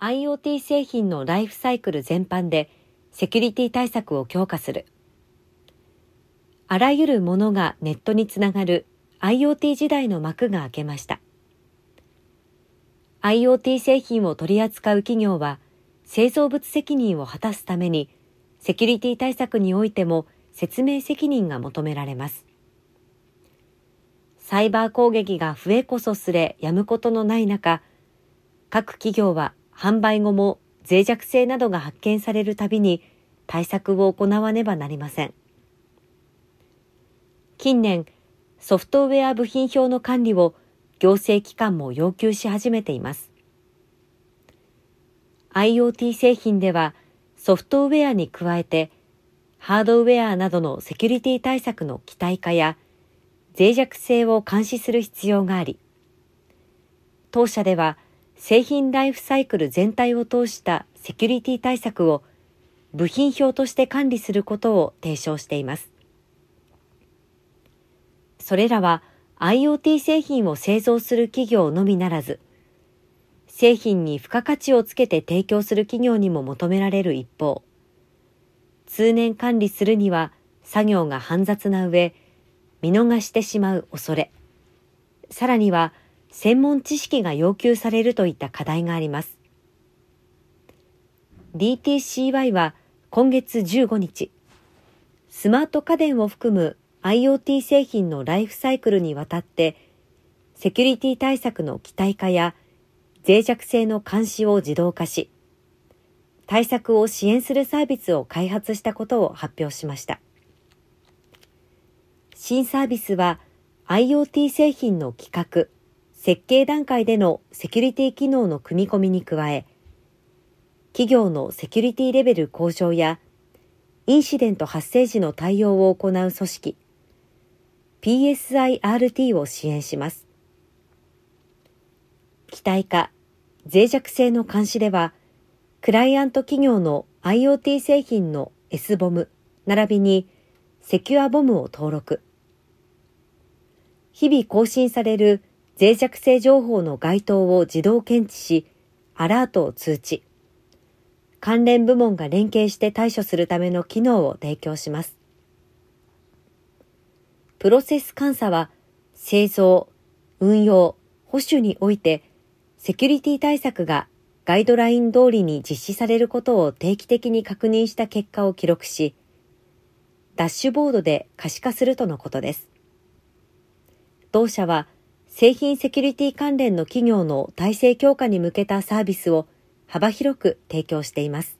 IoT 製品のライフサイクル全般でセキュリティ対策を強化する。あらゆるものがネットにつながる IoT 時代の幕が開けました。IoT 製品を取り扱う企業は製造物責任を果たすためにセキュリティ対策においても説明責任が求められます。サイバー攻撃が増えこそすれやむことのない中、各企業は販売後も脆弱性などが発見されるたびに対策を行わねばなりません。近年、ソフトウェア部品表の管理を行政機関も要求し始めています。IoT 製品ではソフトウェアに加えてハードウェアなどのセキュリティ対策の機体化や脆弱性を監視する必要があり、当社では製品ライフサイクル全体を通したセキュリティ対策を部品表として管理することを提唱しています。それらは IoT 製品を製造する企業のみならず、製品に付加価値をつけて提供する企業にも求められる一方、通年管理するには作業が煩雑な上、見逃してしまう恐れ、さらには専門知識が要求されるといった課題があります。DTCY は今月15日、スマート家電を含む IoT 製品のライフサイクルにわたって、セキュリティ対策の機体化や脆弱性の監視を自動化し、対策を支援するサービスを開発したことを発表しました。新サービスは IoT 製品の企画、設計段階でのセキュリティ機能の組み込みに加え、企業のセキュリティレベル向上や、インシデント発生時の対応を行う組織、PSIRT を支援します。機体化、脆弱性の監視では、クライアント企業の IoT 製品の S ボム、並びにセキュアボムを登録。日々更新される脆弱性情報の該当を自動検知し、アラートを通知。関連部門が連携して対処するための機能を提供します。プロセス監査は製造、運用、保守においてセキュリティ対策がガイドライン通りに実施されることを定期的に確認した結果を記録し、ダッシュボードで可視化するとのことです。同社は製品セキュリティ関連の企業の体制強化に向けたサービスを幅広く提供しています。